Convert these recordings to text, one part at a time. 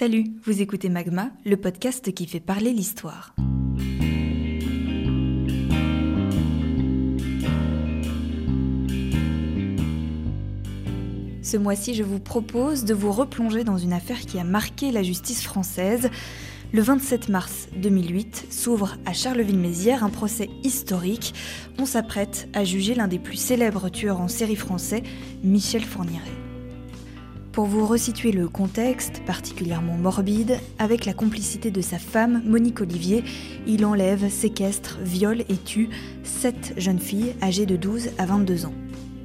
Salut, vous écoutez Magma, le podcast qui fait parler l'histoire. Ce mois-ci, je vous propose de vous replonger dans une affaire qui a marqué la justice française. Le 27 mars 2008 s'ouvre à Charleville-Mézières un procès historique. On s'apprête à juger l'un des plus célèbres tueurs en série français, Michel Fourniret. Pour vous resituer le contexte, particulièrement morbide, avec la complicité de sa femme, Monique Olivier, il enlève, séquestre, viole et tue sept jeunes filles âgées de 12 à 22 ans.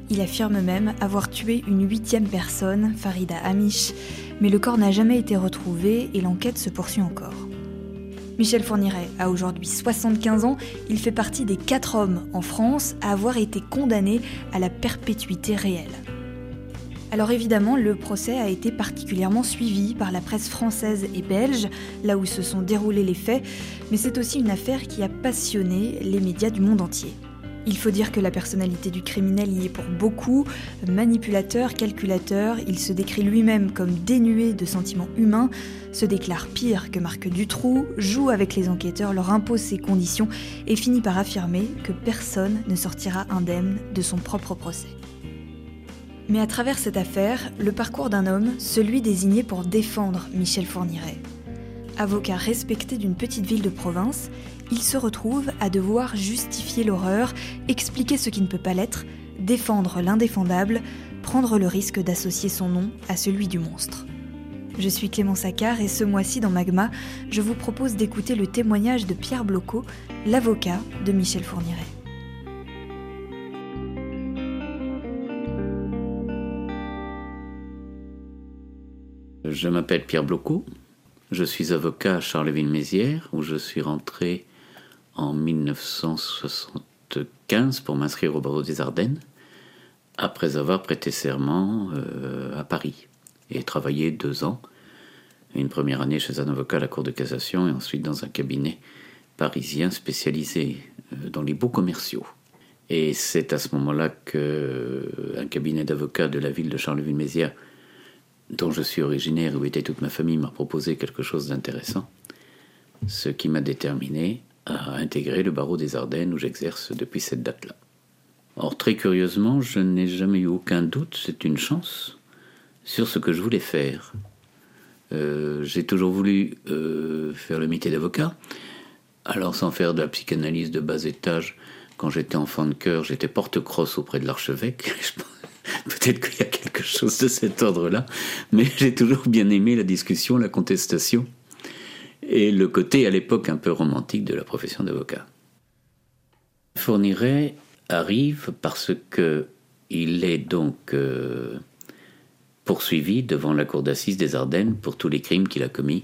Il affirme même avoir tué une huitième personne, Farida Amish, mais le corps n'a jamais été retrouvé et l'enquête se poursuit encore. Michel Fourniret a aujourd'hui 75 ans, il fait partie des quatre hommes en France à avoir été condamnés à la perpétuité réelle. Alors évidemment, le procès a été particulièrement suivi par la presse française et belge, là où se sont déroulés les faits, mais c'est aussi une affaire qui a passionné les médias du monde entier. Il faut dire que la personnalité du criminel y est pour beaucoup. Manipulateur, calculateur, il se décrit lui-même comme dénué de sentiments humains, se déclare pire que Marc Dutroux, joue avec les enquêteurs, leur impose ses conditions et finit par affirmer que personne ne sortira indemne de son propre procès. Mais à travers cette affaire, le parcours d'un homme, celui désigné pour défendre Michel Fourniret. Avocat respecté d'une petite ville de province, il se retrouve à devoir justifier l'horreur, expliquer ce qui ne peut pas l'être, défendre l'indéfendable, prendre le risque d'associer son nom à celui du monstre. Je suis Clément Saccard et ce mois-ci dans Magma, je vous propose d'écouter le témoignage de Pierre Blocot, l'avocat de Michel Fourniret. Je m'appelle Pierre Blocot, je suis avocat à Charleville-Mézières où je suis rentré en 1975 pour m'inscrire au barreau des Ardennes, après avoir prêté serment euh, à Paris et travaillé deux ans, une première année chez un avocat à la Cour de cassation et ensuite dans un cabinet parisien spécialisé euh, dans les beaux commerciaux. Et c'est à ce moment-là qu'un euh, cabinet d'avocats de la ville de Charleville-Mézières, dont je suis originaire où était toute ma famille, m'a proposé quelque chose d'intéressant, ce qui m'a déterminé à intégrer le barreau des Ardennes où j'exerce depuis cette date-là. Or, très curieusement, je n'ai jamais eu aucun doute, c'est une chance, sur ce que je voulais faire. Euh, j'ai toujours voulu euh, faire le métier d'avocat. Alors, sans faire de la psychanalyse de bas étage, quand j'étais enfant de cœur, j'étais porte-crosse auprès de l'archevêque. Peut-être qu'il y a quelque chose de cet ordre-là, mais j'ai toujours bien aimé la discussion, la contestation et le côté à l'époque un peu romantique de la profession d'avocat. Fourniret arrive parce que il est donc euh, poursuivi devant la cour d'assises des Ardennes pour tous les crimes qu'il a commis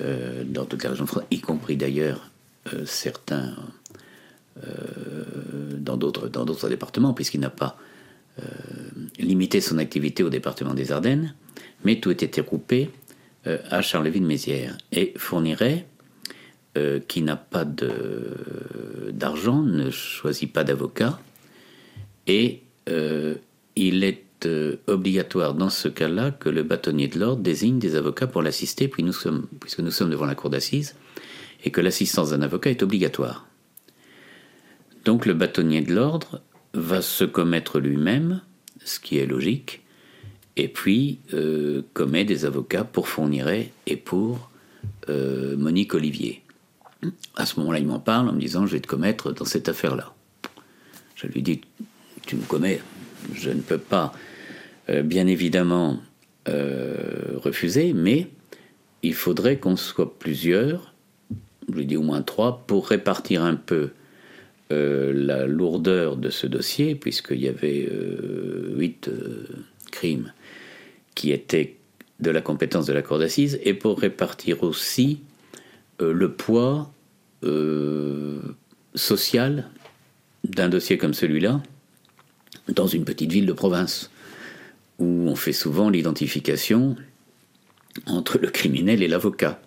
euh, dans toute la région de France, y compris d'ailleurs euh, certains dans d'autres dans d'autres départements, puisqu'il n'a pas limité son activité au département des Ardennes, mais tout était regroupé euh, à Charleville-Mézières et fournirait, euh, qui n'a pas d'argent, ne choisit pas d'avocat, et euh, il est obligatoire dans ce cas-là que le bâtonnier de l'ordre désigne des avocats pour l'assister, puisque nous sommes devant la cour d'assises, et que l'assistance d'un avocat est obligatoire. Donc le bâtonnier de l'ordre va se commettre lui-même, ce qui est logique, et puis euh, commet des avocats pour Fourniret et pour euh, Monique Olivier. À ce moment-là, il m'en parle en me disant Je vais te commettre dans cette affaire-là. Je lui dis Tu me commets, je ne peux pas, euh, bien évidemment, refuser, mais il faudrait qu'on soit plusieurs, je lui dis au moins trois, pour répartir un peu la lourdeur de ce dossier, puisqu'il y avait huit crimes qui était de la compétence de la Cour d'assises, et pour répartir aussi euh, le poids euh, social d'un dossier comme celui-là dans une petite ville de province, où on fait souvent l'identification entre le criminel et l'avocat.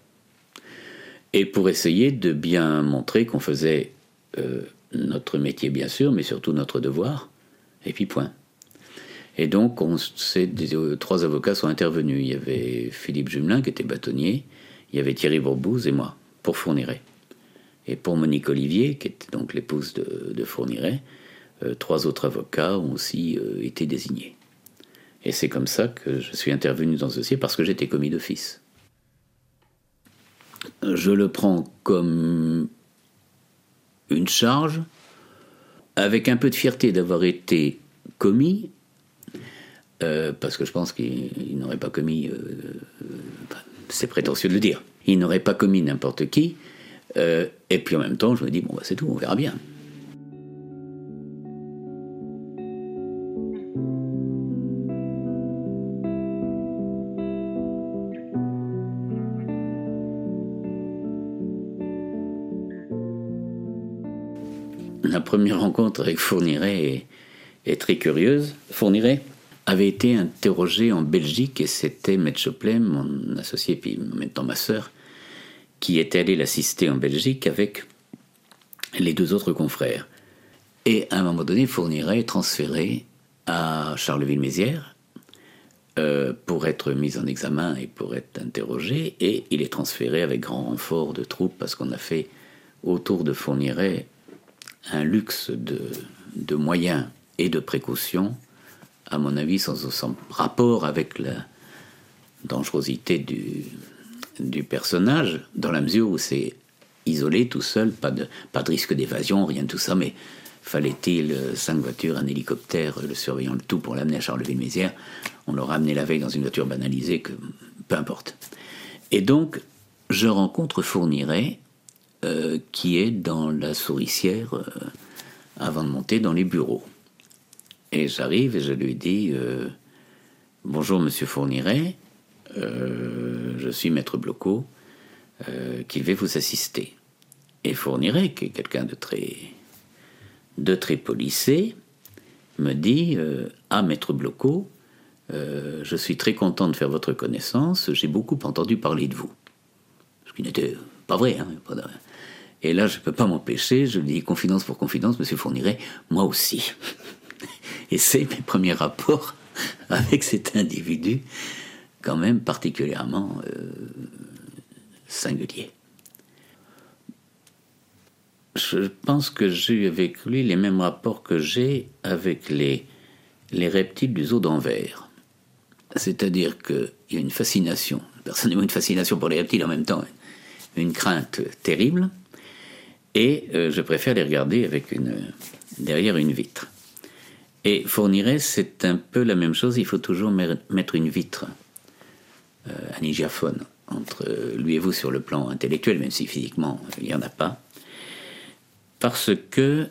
Et pour essayer de bien montrer qu'on faisait euh, notre métier, bien sûr, mais surtout notre devoir, et puis point. Et donc, on, euh, trois avocats sont intervenus. Il y avait Philippe Jumelin, qui était bâtonnier, il y avait Thierry Bourbouze et moi, pour Fourniret. Et pour Monique Olivier, qui était donc l'épouse de, de Fourniret, euh, trois autres avocats ont aussi euh, été désignés. Et c'est comme ça que je suis intervenu dans ce dossier, parce que j'étais commis d'office. Je le prends comme une charge, avec un peu de fierté d'avoir été commis, euh, parce que je pense qu'il n'aurait pas commis, c'est prétentieux de le dire, il n'aurait pas commis n'importe qui, et puis en même temps je me dis, bon bah, c'est tout, on verra bien. La première rencontre avec Fourniret est, très curieuse. Fourniret avait été interrogé en Belgique et c'était Maître Choplem, mon associé, puis en même temps ma sœur, qui était allé l'assister en Belgique avec les deux autres confrères. Et à un moment donné, Fourniret est transféré à Charleville-Mézières euh, pour être mis en examen et pour être interrogé. Et il est transféré avec grand renfort de troupes parce qu'on a fait autour de Fourniret un luxe de, moyens et de précautions, à mon avis, sans, rapport avec la dangerosité du, personnage, dans la mesure où c'est isolé, tout seul, pas de, risque d'évasion, rien de tout ça, mais fallait-il cinq voitures, un hélicoptère, le surveillant le tout pour l'amener à Charleville-Mézières On l'aurait amené la veille dans une voiture banalisée, que peu importe. Et donc, je rencontre Fourniret euh, qui est dans la souricière euh, avant de monter dans les bureaux. Et j'arrive et je lui dis euh, Bonjour, monsieur Fourniret, je suis maître Bloco, qui vais vous assister. Et Fourniret, qui est quelqu'un de très, de très policé, me dit Ah, maître Bloco, je suis très content de faire votre connaissance, j'ai beaucoup entendu parler de vous. Ce qui n'était pas vrai, hein. Et là, je ne peux pas m'empêcher, je dis confidence pour confidence, monsieur Fourniret, moi aussi. Et c'est mes premiers rapports avec cet individu, quand même particulièrement euh, singulier. Je pense que j'ai eu avec lui les mêmes rapports que j'ai avec les, les reptiles du zoo d'Anvers. C'est-à-dire qu'il y a une fascination, personnellement une fascination pour les reptiles en même temps, une crainte terrible et euh, je préfère les regarder avec une, derrière une vitre. Et Fourniret, c'est un peu la même chose, il faut toujours mettre une vitre, euh, un hygiaphone, entre lui et vous sur le plan intellectuel, même si physiquement il n'y en a pas, parce que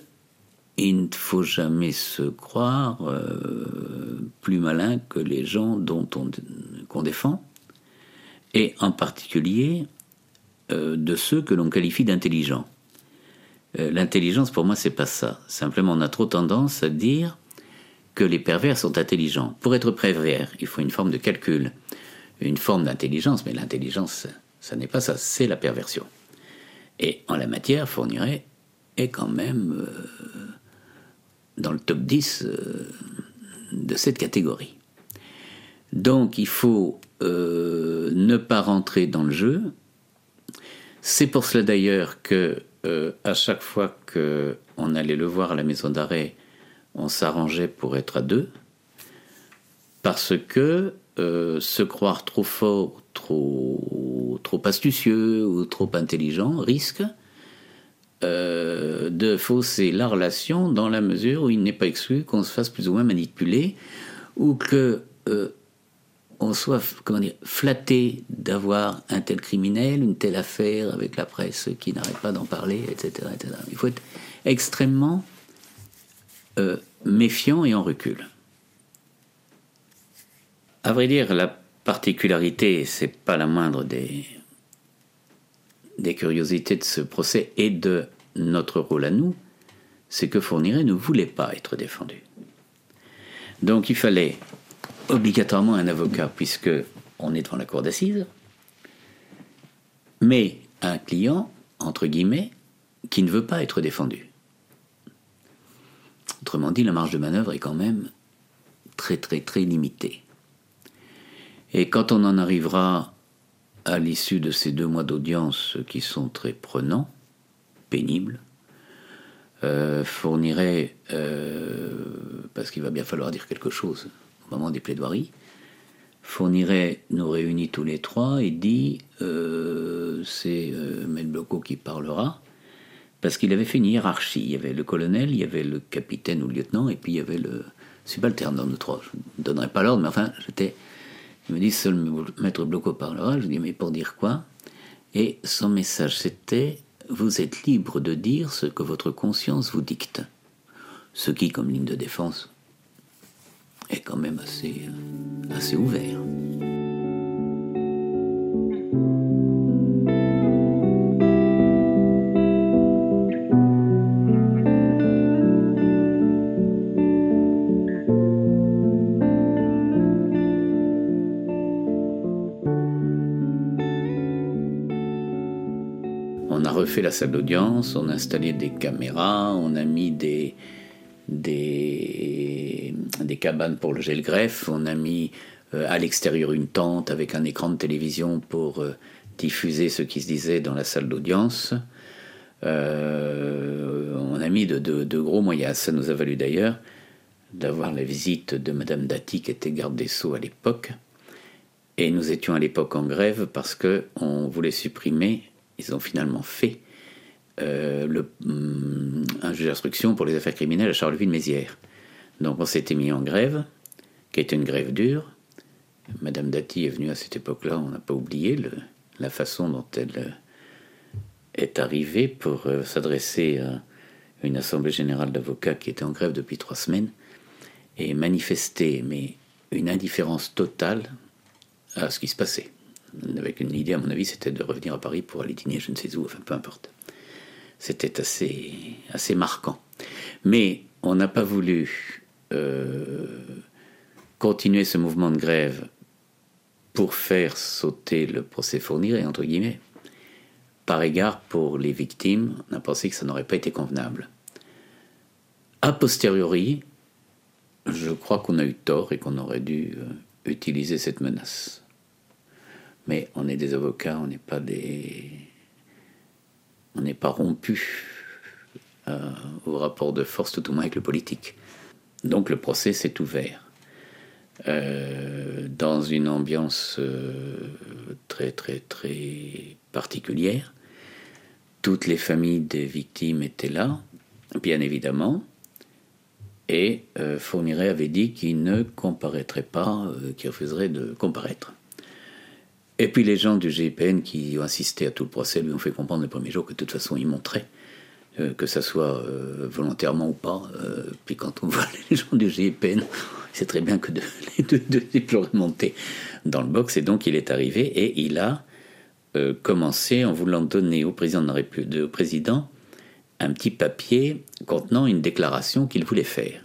il ne faut jamais se croire euh, plus malin que les gens dont on qu'on défend, et en particulier de ceux que l'on qualifie d'intelligents. Euh, l'intelligence, pour moi, c'est pas ça. Simplement, on a trop tendance à dire que les pervers sont intelligents. Pour être pervers, il faut une forme de calcul, une forme d'intelligence, mais l'intelligence, ça n'est pas ça, c'est la perversion. Et en la matière, Fourniret est quand même euh, dans le top 10 euh, de cette catégorie. Donc il faut ne pas rentrer dans le jeu. C'est pour cela d'ailleurs que euh, à chaque fois qu'on allait le voir à la maison d'arrêt, on s'arrangeait pour être à deux, parce que euh, se croire trop fort, trop, astucieux ou trop intelligent risque euh, de fausser la relation dans la mesure où il n'est pas exclu qu'on se fasse plus ou moins manipuler ou que on soit comment dire, flatté d'avoir un tel criminel, une telle affaire avec la presse qui n'arrête pas d'en parler, etc., Il faut être extrêmement euh, méfiant et en recul. À vrai dire, la particularité, c'est pas la moindre des, curiosités de ce procès et de notre rôle à nous, c'est que Fourniret ne voulait pas être défendu. Donc il fallait obligatoirement un avocat, puisque on est devant la cour d'assises, mais un client, entre guillemets, qui ne veut pas être défendu. Autrement dit, la marge de manœuvre est quand même très très très limité. Et quand on en arrivera à l'issue de ces deux mois d'audience qui sont très prenants, pénibles, euh, fournirait, euh, parce qu'il va bien falloir dire quelque chose moment des plaidoiries, fournirait, nous réunit tous les trois et dit euh, c'est euh, Bloco qui parlera, parce qu'il avait fait une hiérarchie. Il y avait le colonel, il y avait le capitaine ou le lieutenant, et puis il y avait le subalterne dans nous trois. Je ne donnerai pas l'ordre, mais enfin, j'étais. Il me dit seul maître Bloco parlera. Je dis mais pour dire quoi? Et son message c'était vous êtes libre de dire ce que votre conscience vous dicte. Ce qui, comme ligne de défense, quand même assez, euh, assez ouvert. fait la salle d'audience, on a installé des caméras, on a mis des, des cabanes pour le gel greffe, on a mis euh, à l'extérieur une tente avec un écran de télévision pour euh, diffuser ce qui se disait dans la salle d'audience. Euh, on a mis de, gros moyens. Ça nous a valu d'ailleurs d'avoir la visite de Madame Dati, qui était garde des Sceaux à l'époque. Et nous étions à l'époque en grève parce qu'on voulait supprimer ils ont finalement fait le, hum, un juge d'instruction pour les affaires criminelles à Charleville-Mézières. Donc on s'était mis en grève, qui était une grève dure. Madame Dati est venue à cette époque-là, on n'a pas oublié la façon dont elle euh, est arrivée pour euh, s'adresser à une assemblée générale d'avocats qui était en grève depuis trois semaines et manifester mais une indifférence totale à ce qui se passait avec une idée, à mon avis, c'était de revenir à Paris pour aller dîner je ne sais où, enfin peu importe. C'était assez, assez marquant. Mais on n'a pas voulu euh, continuer ce mouvement de grève pour faire sauter le procès Fourniret, entre guillemets. Par égard pour les victimes, on a pensé que ça n'aurait pas été convenable. A posteriori, je crois qu'on a eu tort et qu'on aurait dû euh, utiliser cette menace. Mais on est des avocats, on n'est pas des. On n'est pas rompu euh, au rapport de force, tout au moins avec le politique. Donc le procès s'est ouvert. Euh, dans une ambiance euh, très très très particulière. Toutes les familles des victimes étaient là, bien évidemment, et Fourniret avait dit qu'il ne comparaîtrait pas, qu'il refuserait de comparaître. Et puis les gens du GIPN qui ont assisté à tout le procès lui ont fait comprendre le premier jour que de toute façon ils montraient, euh, que ça soit euh, volontairement ou pas. Euh, puis quand on voit les gens du GIPN, c'est très bien que de, les deux, deux monter dans le box. Et donc il est arrivé et il a commencé en voulant donner au président de la République, au président un petit papier contenant une déclaration qu'il voulait faire.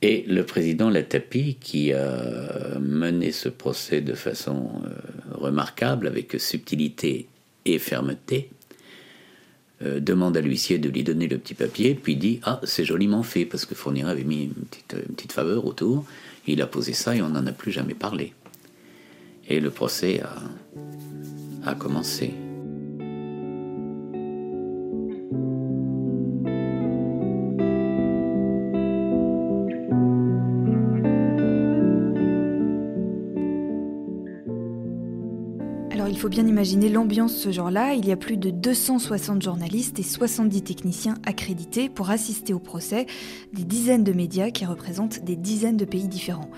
Et le président Latapi, qui a mené ce procès de façon remarquable, avec subtilité et fermeté, euh, demande à l'huissier de lui donner le petit papier, puis dit Ah, c'est joliment fait, parce que Fournier avait mis une petite, faveur autour. Il a posé ça et on n'en a plus jamais parlé. Et le procès a commencé. Il faut bien imaginer l'ambiance ce jour-là. Il y a plus de 260 journalistes et 70 techniciens accrédités pour assister au procès, des dizaines de médias qui représentent des dizaines de pays différents.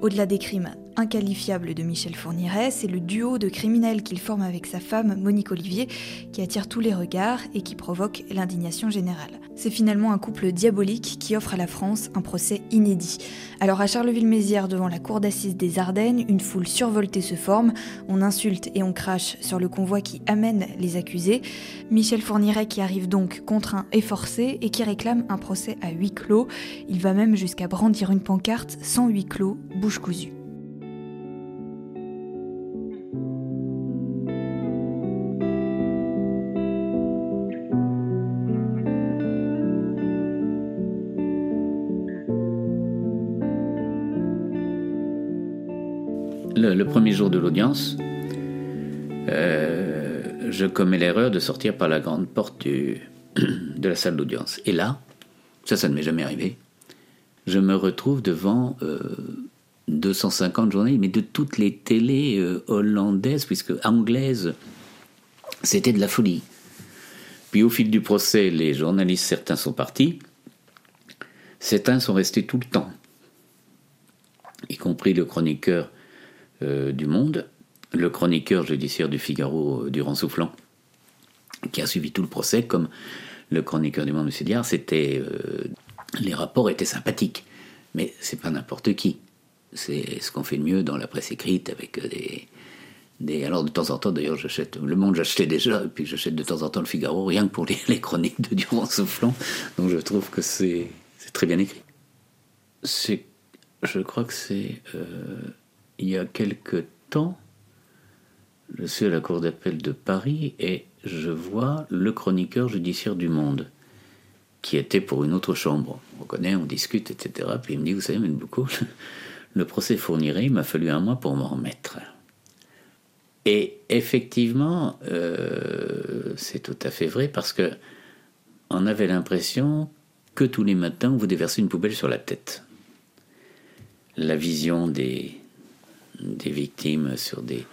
Au-delà des crimes inqualifiables de Michel Fourniret, c'est le duo de criminels qu'il forme avec sa femme Monique Olivier qui attire tous les regards et qui provoque l'indignation générale. C'est finalement un couple diabolique qui offre à la France un procès inédit. Alors à Charleville-Mézières, devant la cour d'assises des Ardennes, une foule survoltée se forme, on insulte et on crache sur le convoi qui amène les accusés. Michel Fourniret qui arrive donc contraint et forcé et qui réclame un procès à huis clos. Il va même jusqu'à brandir une pancarte sans huis clos, bouche cousue. Le, premier jour de l'audience, je commets l'erreur de sortir par la grande porte de la salle d'audience. Et là, ça, ça ne m'est jamais arrivé, je me retrouve devant 250 journalistes, mais de toutes les télés euh, hollandaises, puisque anglaises, c'était de la folie. Puis au fil du procès, les journalistes, certains sont partis, certains sont restés tout le temps, y compris le chroniqueur euh, du Monde, le chroniqueur judiciaire du Figaro, euh, Durand Soufflant, qui a suivi tout le procès, comme le chroniqueur du Monde, M. Diard, c'était... les rapports étaient sympathiques, mais c'est pas n'importe qui. C'est ce qu'on fait de mieux dans la presse écrite avec euh, des, alors de temps en temps, d'ailleurs, j'achète Le Monde, j'achetais déjà, et puis j'achète de temps en temps le Figaro, rien que pour les, les chroniques de Durand Soufflant. Donc je trouve que c'est très bien écrit. C'est, je crois que c'est euh, il y a quelque temps, je suis à la cour d'appel de Paris et je vois le chroniqueur judiciaire du Monde qui était pour une autre chambre. On connaît, on discute, etc. Puis il me dit, vous savez, M. beaucoup le procès fournirait, il m'a fallu un mois pour m'en remettre. Et effectivement, euh, c'est tout à fait vrai parce que on avait l'impression que tous les matins on vous déversait une poubelle sur la tête. La vision des, des victimes sur des,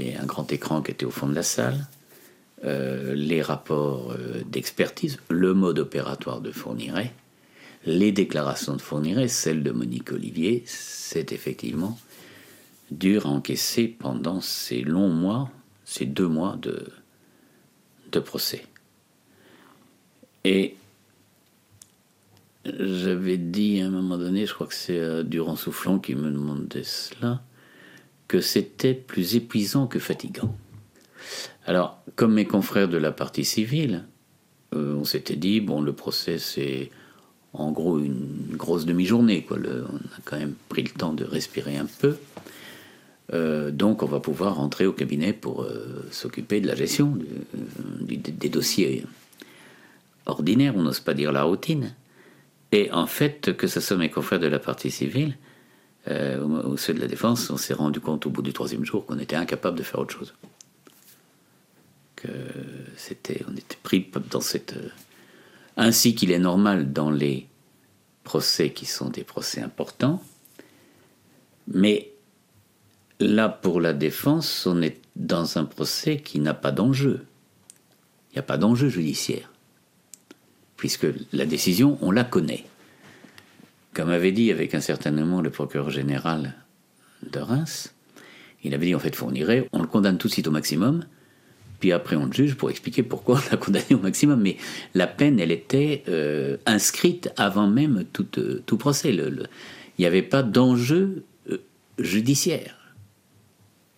un grand écran qui était au fond de la salle, euh, les rapports euh, d'expertise, le mode opératoire de Fourniret, les déclarations de Fourniret, celle de Monique Olivier, c'est effectivement dur à encaisser pendant ces longs mois, ces deux mois de, de procès. Et j'avais dit à un moment donné, je crois que c'est euh, Durand Soufflon qui me demandait cela, que c'était plus épuisant que fatigant. Alors, comme mes confrères de la partie civile, euh, on s'était dit, bon, le procès c'est en gros une grosse demi-journée. Quoi. on a quand même pris le temps de respirer un peu. Euh, donc on va pouvoir rentrer au cabinet pour s'occuper de la gestion des dossiers ordinaires, on n'ose pas dire la routine. Et en fait, que ce soit mes confrères de la partie civile euh, ou ceux de la défense, on s'est rendu compte au bout du troisième jour qu'on était incapable de faire autre chose. Que c'était, on était pris dans cette ainsi qu'il est normal dans les procès qui sont des procès importants. Mais là, pour la défense, on est dans un procès qui n'a pas d'enjeu. Il n'y a pas d'enjeu judiciaire, puisque la décision, on la connaît. Comme avait dit avec un certain moment le procureur général de Reims, il avait dit en fait fournirait, on le condamne tout de suite au maximum, puis après on le juge pour expliquer pourquoi on l'a condamné au maximum. Mais la peine, elle était euh, inscrite avant même tout, euh, procès. il n'y avait pas d'enjeu euh, judiciaire.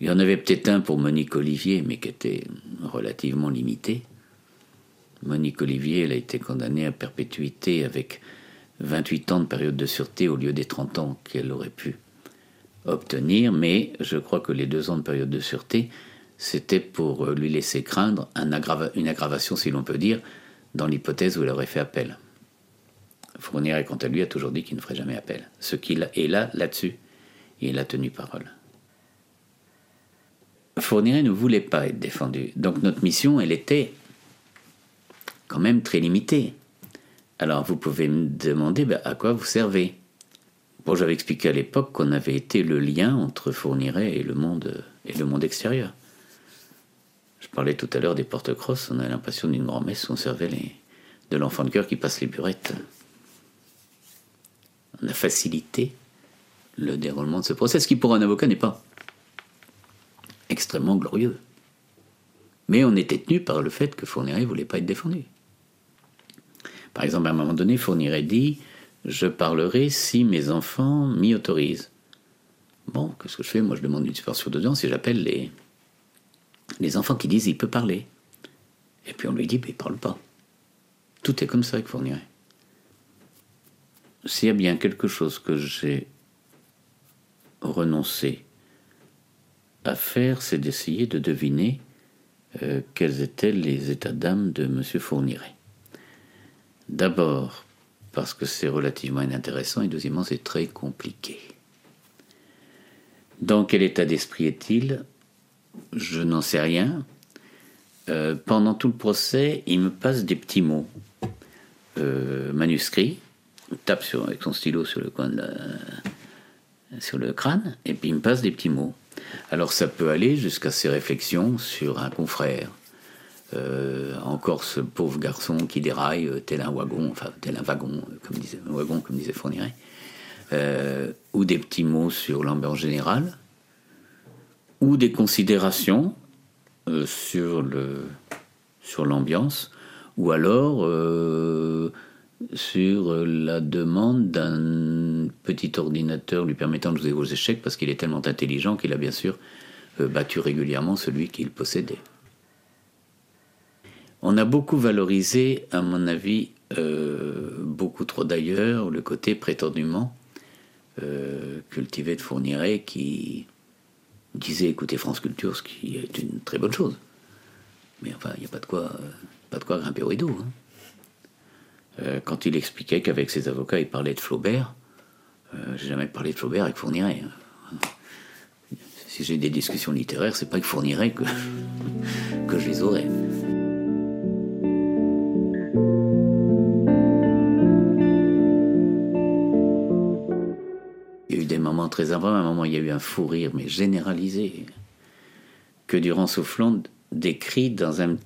Il y en avait peut-être un pour Monique Olivier, mais qui était relativement limité. Monique Olivier, elle a été condamnée à perpétuité avec 28 ans de période de sûreté au lieu des 30 ans qu'elle aurait pu obtenir, mais je crois que les deux ans de période de sûreté c'était pour euh, lui laisser craindre une aggravation, si l'on peut dire, dans l'hypothèse où il aurait fait appel. Fournier, quant à lui, a toujours dit qu'il ne ferait jamais appel. Ce qu'il est là, là-dessus, il a tenu parole. Fournier ne voulait pas être défendu. Donc notre mission, elle était quand même très limitée. Alors vous pouvez me demander ben, à quoi vous servez? Bon, j'avais expliqué à l'époque qu'on avait été le lien entre Fourniret et le monde, et le monde extérieur. Je parlais tout à l'heure des porte-crosses, on a l'impression d'une grand-messe où on servait de l'enfant de cœur qui passe les burettes. On a facilité le déroulement de ce procès, ce qui pour un avocat n'est pas extrêmement glorieux. Mais on était tenu par le fait que Fourniret ne voulait pas être défendu. Par exemple, à un moment donné, Fourniret dit Je parlerai si mes enfants m'y autorisent. Bon, qu'est-ce que je fais? Moi, je demande une suspension d'audience et j'appelle les, enfants qui disent il peut parler. Et puis on lui dit, mais il parle pas. Tout est comme ça avec Fournier. S'il y a bien quelque chose que j'ai renoncé à faire, c'est d'essayer de deviner euh, quels étaient les états d'âme de M. Fourniret. D'abord, parce que c'est relativement inintéressant, et deuxièmement, c'est très compliqué. Dans quel état d'esprit est-il? Je n'en sais rien. Euh, pendant tout le procès, il me passe des petits mots euh, manuscrits. Tape sur, avec son stylo sur le coin sur le crâne, et puis il me passe des petits mots. Alors ça peut aller jusqu'à ses réflexions sur un confrère. Euh, encore ce pauvre garçon qui déraille tel un wagon, enfin tel un wagon, comme disait, wagon, comme disait Fourniret. ou des petits mots sur l'ambiance générale, ou des considérations euh, sur sur l'ambiance, ou alors euh, sur la demande d'un petit ordinateur lui permettant de jouer aux échecs parce qu'il est tellement intelligent qu'il a bien sûr euh, battu régulièrement celui qu'il possédait. On a beaucoup valorisé, à mon avis, beaucoup trop d'ailleurs, le côté prétendument cultivé de Fourniret qui disait écouter France Culture, ce qui est une très bonne chose. Mais enfin, il n'y a pas de quoi, pas de quoi grimper au rideau. Hein. Euh, quand il expliquait qu'avec ses avocats, il parlait de Flaubert, euh, j'ai jamais parlé de Flaubert avec Fourniret. Hein. Si j'ai des discussions littéraires, c'est pas avec Fourniret que, que je les aurais. Très important. À un moment, il y a eu un fou rire, mais généralisé, que Durand Soufflant décrit dans un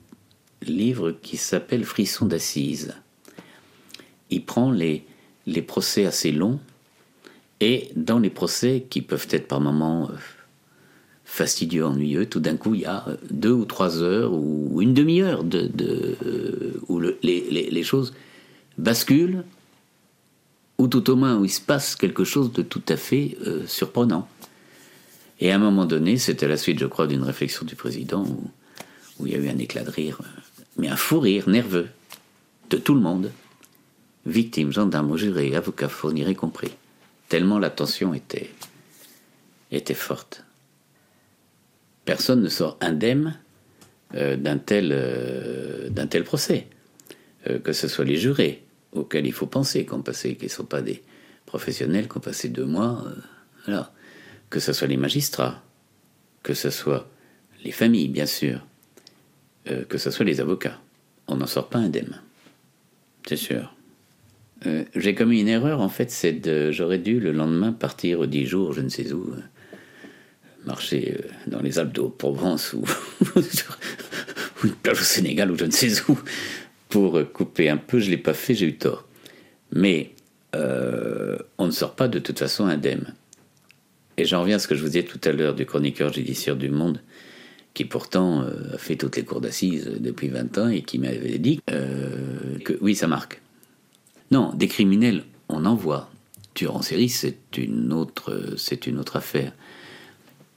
livre qui s'appelle Frisson d'assises. Il prend les, les procès assez longs, et dans les procès qui peuvent être par moments euh, fastidieux, ennuyeux, tout d'un coup, il y a deux ou trois heures ou une demi-heure de, euh, où les choses basculent ou tout au moins où il se passe quelque chose de tout à fait euh, surprenant. Et à un moment donné, c'était la suite, je crois, d'une réflexion du président où, il y a eu un éclat de rire, mais un fou rire nerveux de tout le monde, victimes, gendarmes, jurés, avocats, fournirés compris, tellement la tension était, forte. Personne ne sort indemne euh, d'un tel, euh, d'un tel procès, que ce soit les jurés, auxquels il faut penser, qui ne sont pas des professionnels, qui ont passé deux mois, euh, que ce soit les magistrats, que ce soit les familles, bien sûr, euh, que ce soit les avocats. On n'en sort pas indemne, c'est sûr. Euh, j'ai commis une erreur, en fait, c'est de. J'aurais dû le lendemain partir dix jours, je ne sais où, marcher dans les Alpes de Haute-Provence ou, ou une plage au Sénégal ou je ne sais où, pour couper un peu. Je ne l'ai pas fait, j'ai eu tort. Mais euh, on ne sort pas de toute façon indemne. Et j'en reviens à ce que je vous disais tout à l'heure du chroniqueur judiciaire du Monde, qui pourtant euh, a fait toutes les cours d'assises depuis 20 ans et qui m'avait dit euh, que oui, ça marque. Non, des criminels, on en voit. Tueur en série, c'est une autre, c'est une autre affaire.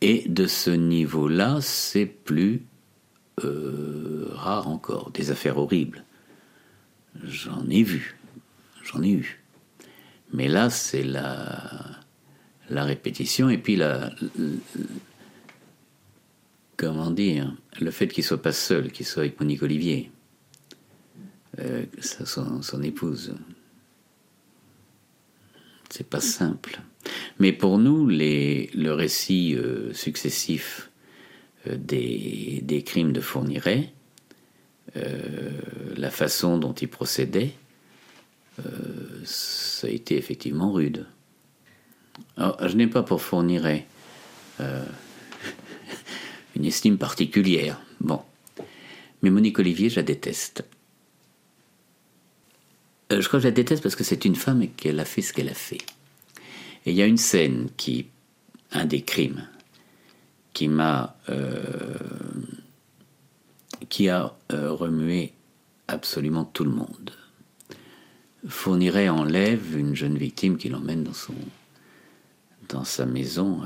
Et de ce niveau-là, c'est plus rare encore. Des affaires horribles. J'en ai vu, j'en ai eu. Mais là, c'est la, répétition et puis la, comment dire, le fait qu'il soit pas seul, qu'il soit avec Monique Olivier, euh, son, son, épouse. C'est pas simple. Mais pour nous, les, le récit euh, successif euh, des, des, crimes de Fourniret, la façon dont il procédait, euh, ça a été effectivement rude. je n'ai pas pour fournir euh, une estime particulière. Bon. Mais Monique Olivier, je la déteste. je crois que je la déteste parce que c'est une femme et qu'elle a fait ce qu'elle a fait. Et il y a une scène qui, un des crimes, qui m'a qui a euh, remué absolument tout le monde. Fournirait enlève une jeune victime qu'il emmène dans, son, dans sa maison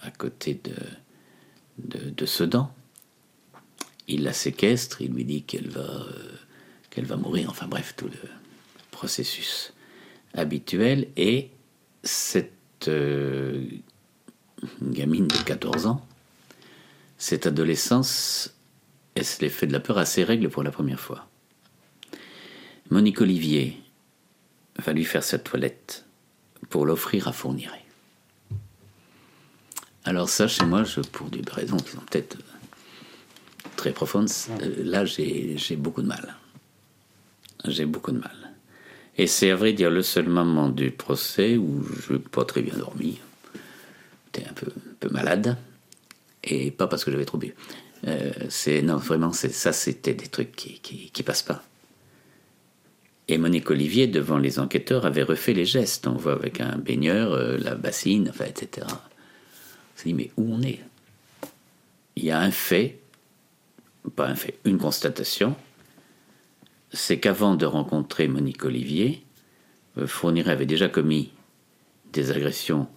à, côté de, de, Sedan. Il la séquestre, il lui dit qu'elle va, euh, qu'elle va mourir, enfin bref, tout le processus habituel. Et cette euh, gamine de 14 ans, cette adolescence est l'effet de la peur à ses règles pour la première fois? Monique Olivier va lui faire sa toilette pour l'offrir à Fourniret. Alors ça, chez moi, pour des raisons qui sont peut-être très profondes, euh, là, j'ai beaucoup de mal. J'ai beaucoup de mal. Et c'est à vrai dire le seul moment du procès où je n'ai pas très bien dormi. J'étais un peu, un peu malade. Et pas parce que j'avais trop bu. Euh, c'est non vraiment ça c'était des trucs qui, qui, passent pas. Et Monique Olivier devant les enquêteurs avait refait les gestes. On voit avec un baigneur euh, la bassine, enfin etc. On s'est dit mais où on est? Il y a un fait, pas un fait, une constatation, c'est qu'avant de rencontrer Monique Olivier, euh, Fourniret avait déjà commis des agressions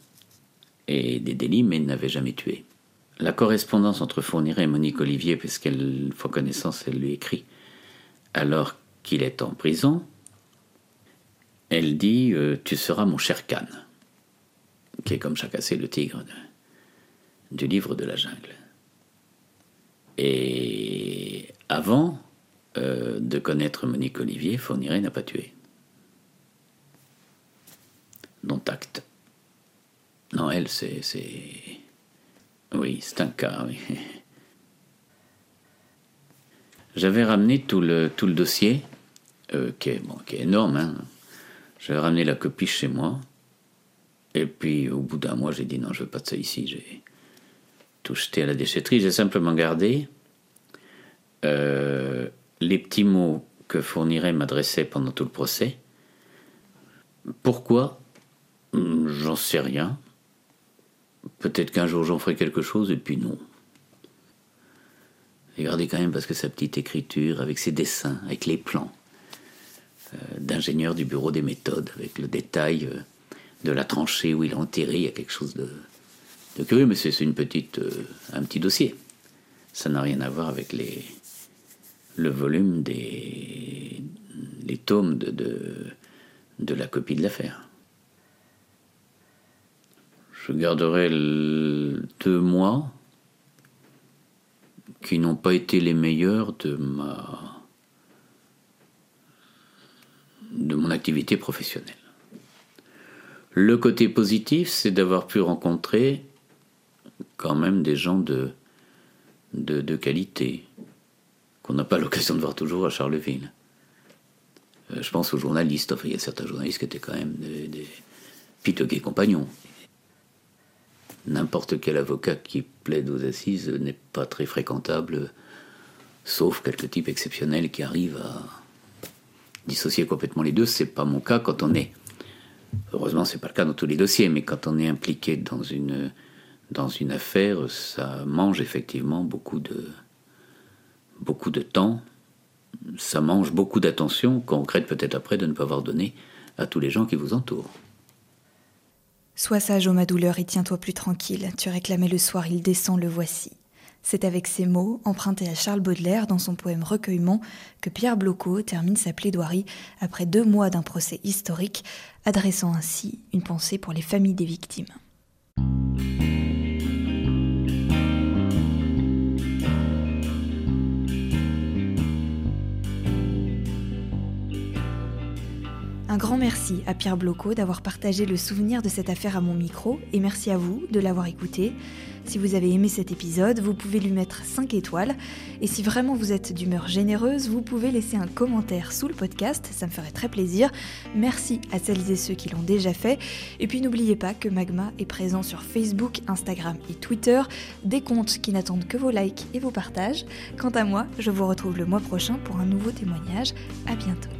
et des délits, mais n'avait jamais tué la correspondance entre Fourniret et Monique Olivier, puisqu'elle faut connaissance, elle lui écrit alors qu'il est en prison, elle dit euh, Tu seras mon cher Khan, qui est comme Chacassé le tigre du livre de la jungle. Et avant euh, de connaître Monique Olivier, Fourniret n'a pas tué. Dont acte. Non, elle, c'est oui, c'est un cas, oui. J'avais ramené tout le, dossier, euh, qui, est, bon, qui est énorme. Hein. J'avais ramené la copie chez moi. Et puis, au bout d'un mois, j'ai dit non, je veux pas de ça ici. J'ai tout jeté à la déchetterie. J'ai simplement gardé euh, les petits mots que Fourniret m'adressait pendant tout le procès. Pourquoi? J'en sais rien. Peut-être qu'un jour j'en ferai quelque chose, et puis non. Regardez quand même parce que sa petite écriture, avec ses dessins, avec les plans euh, d'ingénieur du bureau des méthodes, avec le détail euh, de la tranchée où il est enterré, il y a quelque chose de, curieux, mais c'est une petite, euh, un petit dossier. Ça n'a rien à voir avec les, le volume des les tomes de, de la copie de l'affaire je garderai deux mois qui n'ont pas été les meilleurs de ma de mon activité professionnelle. Le côté positif, c'est d'avoir pu rencontrer quand même des gens de, de, qualité, qu'on n'a pas l'occasion de voir toujours à Charleville. Euh, je pense aux journalistes, enfin il y a certains journalistes qui étaient quand même des, des compagnons n'importe quel avocat qui plaide aux assises n'est pas très fréquentable, sauf quelques types exceptionnels qui arrivent à dissocier complètement les deux. C'est pas mon cas quand on est. Heureusement, c'est pas le cas dans tous les dossiers, mais quand on est impliqué dans une affaire, ça mange effectivement beaucoup de beaucoup de temps. Ça mange beaucoup d'attention qu'on regrette peut-être après de ne pas avoir donné à tous les gens qui vous entourent. Sois sage, ô ma douleur, et tiens-toi plus tranquille. Tu réclamais le soir, il descend, le voici. C'est avec ces mots, empruntés à Charles Baudelaire dans son poème Recueillement, que Pierre Blocot termine sa plaidoirie après deux mois d'un procès historique, adressant ainsi une pensée pour les familles des victimes. Un grand merci à Pierre Blocot d'avoir partagé le souvenir de cette affaire à mon micro et merci à vous de l'avoir écouté. Si vous avez aimé cet épisode, vous pouvez lui mettre 5 étoiles et si vraiment vous êtes d'humeur généreuse, vous pouvez laisser un commentaire sous le podcast, ça me ferait très plaisir. Merci à celles et ceux qui l'ont déjà fait et puis n'oubliez pas que Magma est présent sur Facebook, Instagram et Twitter, des comptes qui n'attendent que vos likes et vos partages. Quant à moi, je vous retrouve le mois prochain pour un nouveau témoignage. À bientôt.